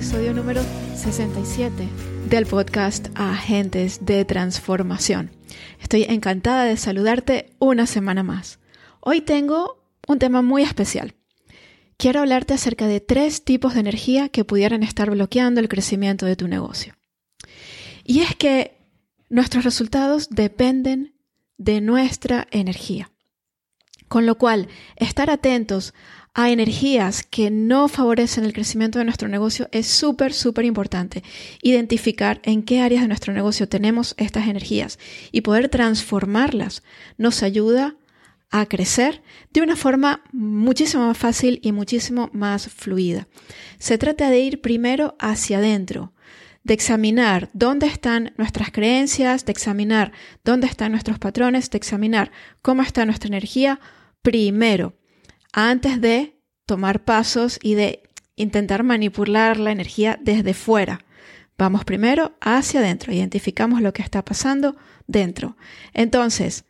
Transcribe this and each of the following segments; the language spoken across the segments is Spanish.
episodio número 67 del podcast Agentes de Transformación. Estoy encantada de saludarte una semana más. Hoy tengo un tema muy especial. Quiero hablarte acerca de tres tipos de energía que pudieran estar bloqueando el crecimiento de tu negocio. Y es que nuestros resultados dependen de nuestra energía. Con lo cual, estar atentos a energías que no favorecen el crecimiento de nuestro negocio es súper, súper importante. Identificar en qué áreas de nuestro negocio tenemos estas energías y poder transformarlas nos ayuda a crecer de una forma muchísimo más fácil y muchísimo más fluida. Se trata de ir primero hacia adentro, de examinar dónde están nuestras creencias, de examinar dónde están nuestros patrones, de examinar cómo está nuestra energía primero, antes de tomar pasos y de intentar manipular la energía desde fuera. Vamos primero hacia adentro, identificamos lo que está pasando dentro. Entonces,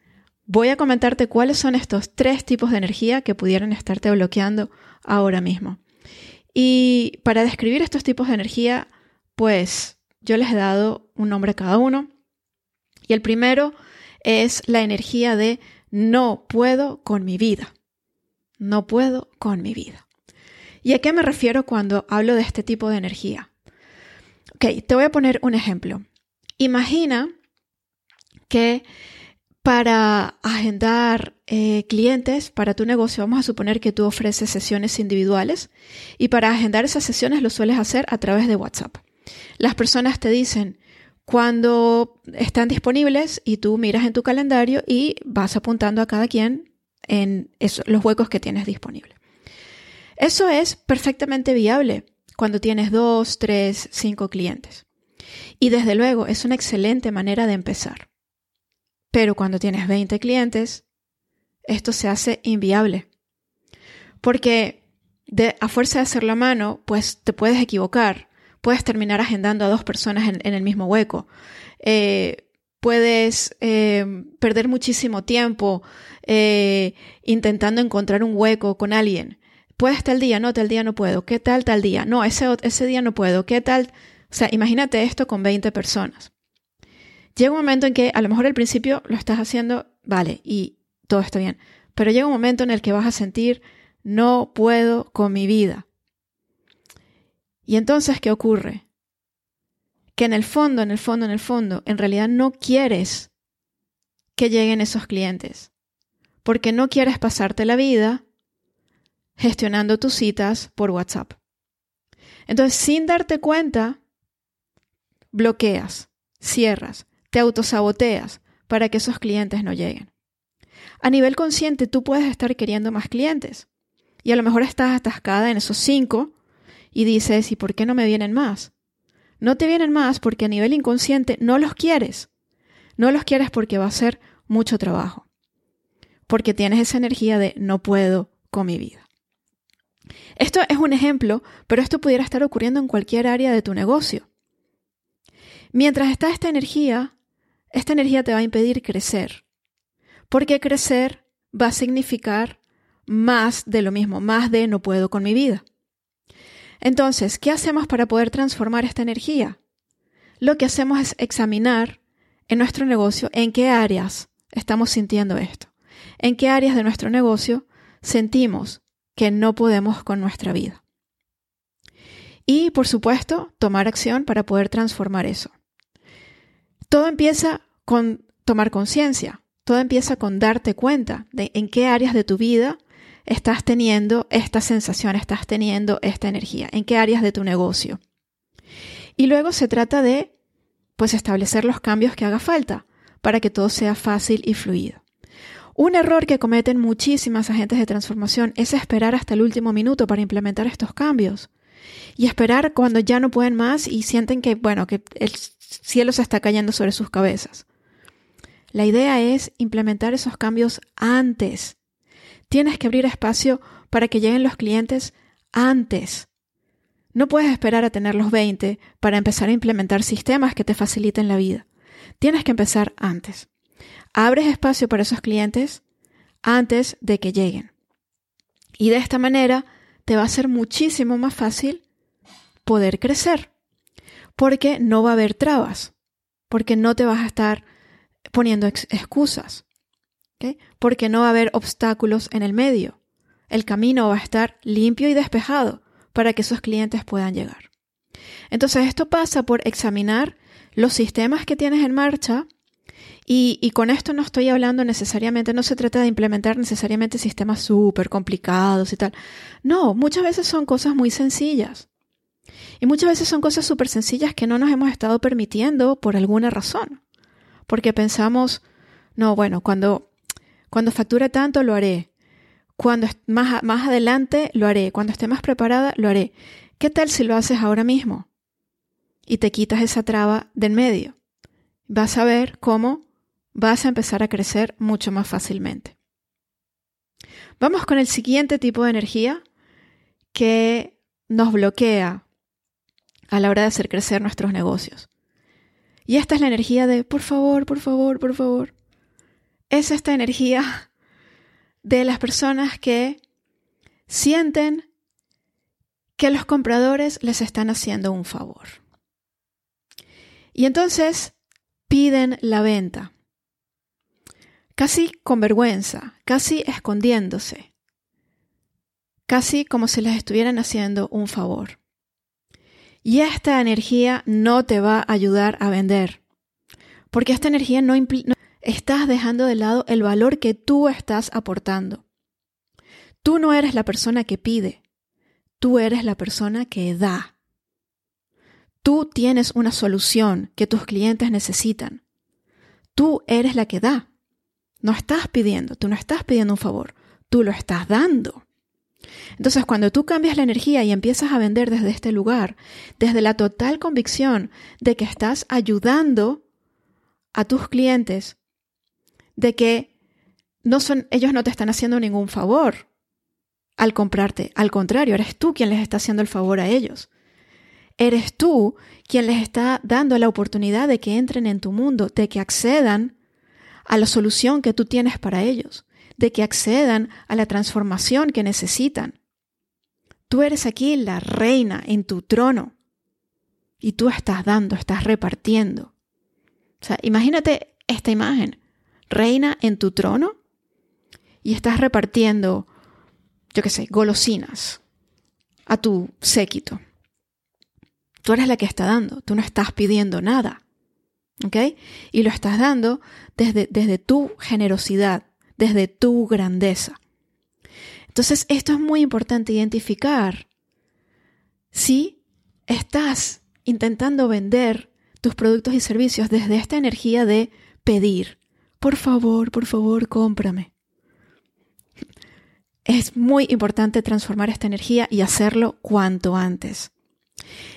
voy a comentarte cuáles son estos tres tipos de energía que pudieran estarte bloqueando ahora mismo. Y para describir estos tipos de energía, pues yo les he dado un nombre a cada uno. Y el primero es la energía de no puedo con mi vida. No puedo con mi vida. ¿Y a qué me refiero cuando hablo de este tipo de energía? Ok, te voy a poner un ejemplo. Imagina que para agendar eh, clientes para tu negocio, vamos a suponer que tú ofreces sesiones individuales y para agendar esas sesiones lo sueles hacer a través de WhatsApp. Las personas te dicen cuando están disponibles y tú miras en tu calendario y vas apuntando a cada quien en los huecos que tienes disponibles. Eso es perfectamente viable cuando tienes dos, tres, cinco clientes. Y desde luego es una excelente manera de empezar. Pero cuando tienes 20 clientes, esto se hace inviable. Porque de, a fuerza de hacerlo a mano, pues te puedes equivocar. Puedes terminar agendando a dos personas en, el mismo hueco. Eh, puedes eh, perder muchísimo tiempo eh, intentando encontrar un hueco con alguien. ¿Puedes tal día? No, tal día no puedo. ¿Qué tal tal día? No, ese, ese día no puedo. ¿Qué tal? O sea, imagínate esto con 20 personas. Llega un momento en que a lo mejor al principio lo estás haciendo, vale, y todo está bien. Pero llega un momento en el que vas a sentir, no puedo con mi vida. Y entonces, ¿qué ocurre? Que en el fondo, en el fondo, en el fondo, en realidad no quieres que lleguen esos clientes, porque no quieres pasarte la vida gestionando tus citas por WhatsApp. Entonces, sin darte cuenta, bloqueas, cierras, te autosaboteas para que esos clientes no lleguen. A nivel consciente, tú puedes estar queriendo más clientes y a lo mejor estás atascada en esos cinco y dices, ¿y por qué no me vienen más? No te vienen más porque a nivel inconsciente no los quieres. No los quieres porque va a ser mucho trabajo. Porque tienes esa energía de no puedo con mi vida. Esto es un ejemplo, pero esto pudiera estar ocurriendo en cualquier área de tu negocio. Mientras está esta energía, esta energía te va a impedir crecer. Porque crecer va a significar más de lo mismo, más de no puedo con mi vida. Entonces, ¿qué hacemos para poder transformar esta energía? Lo que hacemos es examinar en nuestro negocio en qué áreas estamos sintiendo esto, en qué áreas de nuestro negocio sentimos que no podemos con nuestra vida. Y, por supuesto, tomar acción para poder transformar eso. Todo empieza con tomar conciencia, todo empieza con darte cuenta de en qué áreas de tu vida estás teniendo esta sensación, estás teniendo esta energía, en qué áreas de tu negocio. Y luego se trata de, pues, establecer los cambios que haga falta para que todo sea fácil y fluido. Un error que cometen muchísimas agentes de transformación es esperar hasta el último minuto para implementar estos cambios. Y esperar cuando ya no pueden más y sienten que, bueno, que el cielo se está cayendo sobre sus cabezas. La idea es implementar esos cambios antes Tienes que abrir espacio para que lleguen los clientes antes. No puedes esperar a tener los 20 para empezar a implementar sistemas que te faciliten la vida. Tienes que empezar antes. Abres espacio para esos clientes antes de que lleguen. Y de esta manera te va a ser muchísimo más fácil poder crecer, porque no va a haber trabas, porque no te vas a estar poniendo excusas, porque no va a haber obstáculos en el medio. El camino va a estar limpio y despejado para que esos clientes puedan llegar. Entonces esto pasa por examinar los sistemas que tienes en marcha y, con esto no estoy hablando necesariamente, no se trata de implementar necesariamente sistemas súper complicados y tal. No, muchas veces son cosas muy sencillas. Y muchas veces son cosas súper sencillas que no nos hemos estado permitiendo por alguna razón. Porque pensamos, no, bueno, cuando, cuando facture tanto lo haré. Cuando más, más adelante lo haré. Cuando esté más preparada lo haré. ¿Qué tal si lo haces ahora mismo? Y te quitas esa traba del medio. Vas a ver cómo vas a empezar a crecer mucho más fácilmente. Vamos con el siguiente tipo de energía que nos bloquea a la hora de hacer crecer nuestros negocios. Y esta es la energía de por favor, por favor, por favor. Es esta energía de las personas que sienten que los compradores les están haciendo un favor. Y entonces piden la venta casi con vergüenza, casi escondiéndose, casi como si les estuvieran haciendo un favor. Y esta energía no te va a ayudar a vender, porque esta energía no implica, estás dejando de lado el valor que tú estás aportando. Tú no eres la persona que pide, tú eres la persona que da. Tú tienes una solución que tus clientes necesitan. Tú eres la que da. No estás pidiendo, tú no estás pidiendo un favor, tú lo estás dando. Entonces, cuando tú cambias la energía y empiezas a vender desde este lugar, desde la total convicción de que estás ayudando a tus clientes, de que no son, ellos no te están haciendo ningún favor al comprarte, al contrario, eres tú quien les está haciendo el favor a ellos. Eres tú quien les está dando la oportunidad de que entren en tu mundo, de que accedan a la solución que tú tienes para ellos, de que accedan a la transformación que necesitan. Tú eres aquí la reina en tu trono y tú estás dando, estás repartiendo. O sea, imagínate esta imagen, reina en tu trono y estás repartiendo, yo qué sé, golosinas a tu séquito. Tú eres la que está dando, tú no estás pidiendo nada. ¿Ok? Y lo estás dando desde, desde tu generosidad, desde tu grandeza. Entonces, esto es muy importante identificar si estás intentando vender tus productos y servicios desde esta energía de pedir, por favor, por favor, cómprame. Es muy importante transformar esta energía y hacerlo cuanto antes.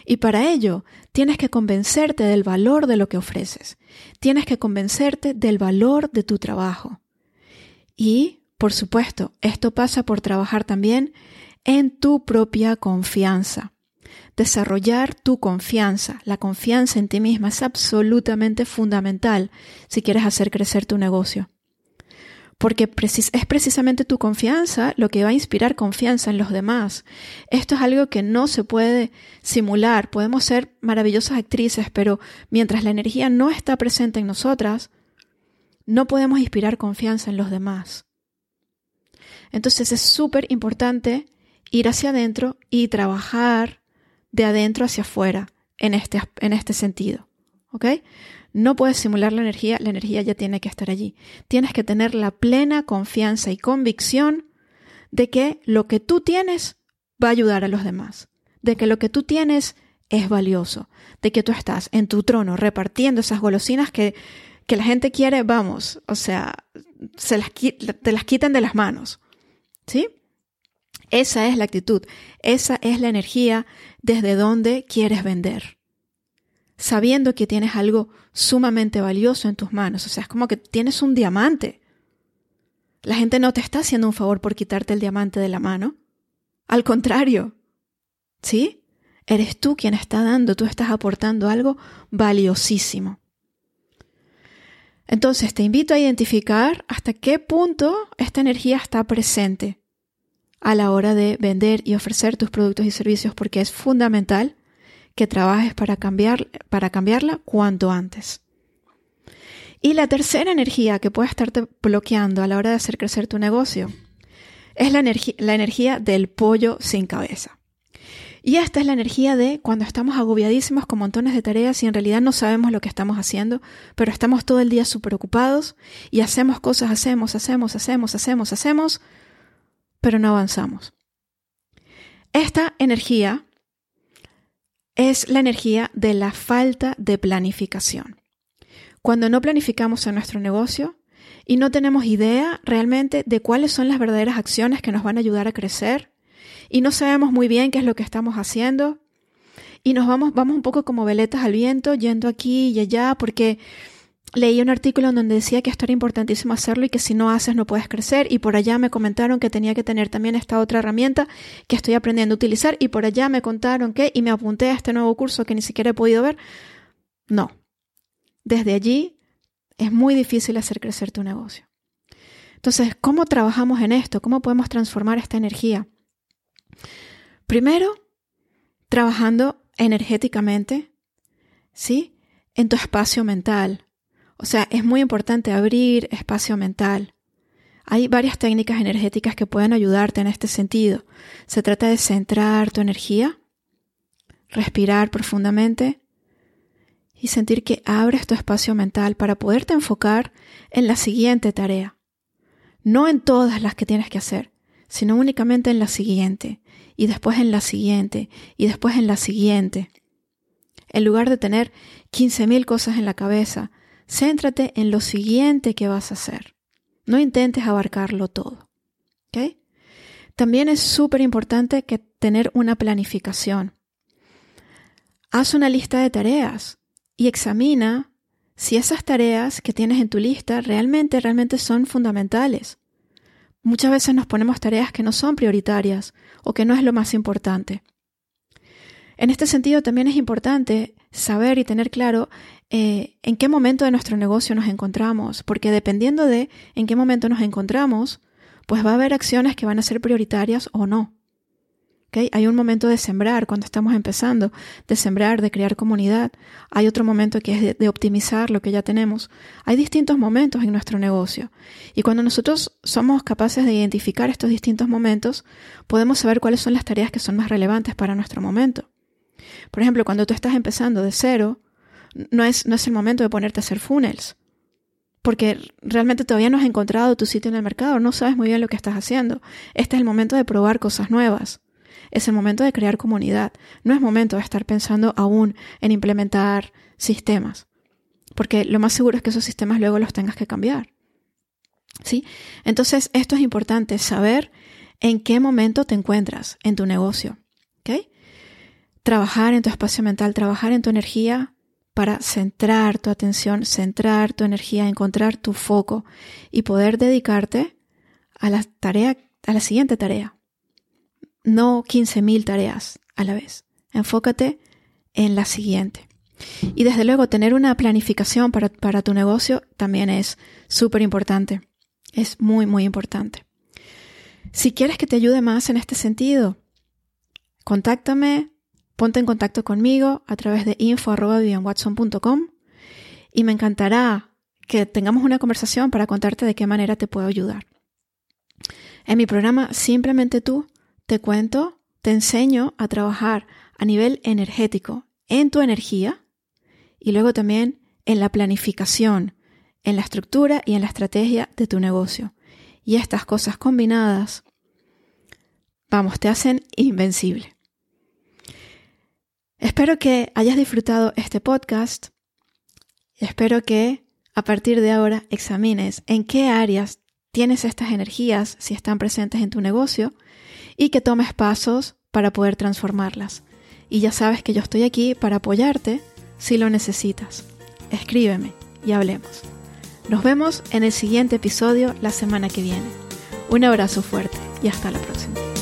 Y para ello tienes que convencerte del valor de lo que ofreces. Tienes que convencerte del valor de tu trabajo. Y, por supuesto, esto pasa por trabajar también en tu propia confianza. Desarrollar tu confianza, la confianza en ti misma es absolutamente fundamental si quieres hacer crecer tu negocio porque es precisamente tu confianza lo que va a inspirar confianza en los demás. Esto es algo que no se puede simular. Podemos ser maravillosas actrices, pero mientras la energía no está presente en nosotras, no podemos inspirar confianza en los demás. Entonces es súper importante ir hacia adentro y trabajar de adentro hacia afuera en este, en este sentido. ¿Ok? No puedes simular la energía, la energía ya tiene que estar allí. Tienes que tener la plena confianza y convicción de que lo que tú tienes va a ayudar a los demás, de que lo que tú tienes es valioso, de que tú estás en tu trono repartiendo esas golosinas que, que la gente quiere, vamos, o sea, se las, te las quitan de las manos. ¿Sí? Esa es la actitud, esa es la energía desde donde quieres vender sabiendo que tienes algo sumamente valioso en tus manos. O sea, es como que tienes un diamante. La gente no te está haciendo un favor por quitarte el diamante de la mano. Al contrario. ¿Sí? Eres tú quien está dando, tú estás aportando algo valiosísimo. Entonces te invito a identificar hasta qué punto esta energía está presente a la hora de vender y ofrecer tus productos y servicios porque es fundamental que trabajes para, cambiar, para cambiarla cuanto antes. Y la tercera energía que puede estarte bloqueando a la hora de hacer crecer tu negocio es la, la energía del pollo sin cabeza. Y esta es la energía de cuando estamos agobiadísimos con montones de tareas y en realidad no sabemos lo que estamos haciendo, pero estamos todo el día súper ocupados y hacemos cosas, hacemos, hacemos, hacemos, hacemos, hacemos, pero no avanzamos. Esta energía es la energía de la falta de planificación. Cuando no planificamos en nuestro negocio y no tenemos idea realmente de cuáles son las verdaderas acciones que nos van a ayudar a crecer, y no sabemos muy bien qué es lo que estamos haciendo y nos vamos, vamos un poco como veletas al viento, yendo aquí y allá, porque leí un artículo en donde decía que esto era importantísimo hacerlo y que si no haces no puedes crecer y por allá me comentaron que tenía que tener también esta otra herramienta que estoy aprendiendo a utilizar y por allá me contaron que y me apunté a este nuevo curso que ni siquiera he podido ver. No. Desde allí es muy difícil hacer crecer tu negocio. Entonces, ¿cómo trabajamos en esto? ¿Cómo podemos transformar esta energía? Primero, trabajando energéticamente, ¿sí? En tu espacio mental. O sea, es muy importante abrir espacio mental. Hay varias técnicas energéticas que pueden ayudarte en este sentido. Se trata de centrar tu energía, respirar profundamente y sentir que abres tu espacio mental para poderte enfocar en la siguiente tarea. No en todas las que tienes que hacer, sino únicamente en la siguiente, y después en la siguiente, y después en la siguiente. En lugar de tener 15.000 cosas en la cabeza, céntrate en lo siguiente que vas a hacer. No intentes abarcarlo todo. ¿Ok? También es súper importante tener una planificación. Haz una lista de tareas y examina si esas tareas que tienes en tu lista realmente, realmente son fundamentales. Muchas veces nos ponemos tareas que no son prioritarias o que no es lo más importante. En este sentido también es importante saber y tener claro eh, en qué momento de nuestro negocio nos encontramos, porque dependiendo de en qué momento nos encontramos, pues va a haber acciones que van a ser prioritarias o no. Hay un momento de sembrar cuando estamos empezando, de sembrar, de crear comunidad. Hay otro momento que es de, optimizar lo que ya tenemos. Hay distintos momentos en nuestro negocio. Y cuando nosotros somos capaces de identificar estos distintos momentos, podemos saber cuáles son las tareas que son más relevantes para nuestro momento. Por ejemplo, cuando tú estás empezando de cero, no es, no es el momento de ponerte a hacer funnels. Porque realmente todavía no has encontrado tu sitio en el mercado, no sabes muy bien lo que estás haciendo. Este es el momento de probar cosas nuevas es el momento de crear comunidad. No es momento de estar pensando aún en implementar sistemas, porque lo más seguro es que esos sistemas luego los tengas que cambiar. ¿Sí? Entonces, esto es importante, saber en qué momento te encuentras en tu negocio. ¿Ok? Trabajar en tu espacio mental, trabajar en tu energía para centrar tu atención, centrar tu energía, encontrar tu foco y poder dedicarte a la tarea, a la siguiente tarea no 15.000 tareas a la vez. Enfócate en la siguiente. Y desde luego, tener una planificación para, para tu negocio también es súper importante. Es muy, muy importante. Si quieres que te ayude más en este sentido, contáctame, ponte en contacto conmigo a través de info.vivianwatson.com y me encantará que tengamos una conversación para contarte de qué manera te puedo ayudar. En mi programa Simplemente tú te cuento, te enseño a trabajar a nivel energético en tu energía y luego también en la planificación, en la estructura y en la estrategia de tu negocio. Y estas cosas combinadas, vamos, te hacen invencible. Espero que hayas disfrutado este podcast. Espero que a partir de ahora examines en qué áreas tienes estas energías si están presentes en tu negocio y que tomes pasos para poder transformarlas. Y ya sabes que yo estoy aquí para apoyarte si lo necesitas. Escríbeme y hablemos. Nos vemos en el siguiente episodio la semana que viene. Un abrazo fuerte y hasta la próxima.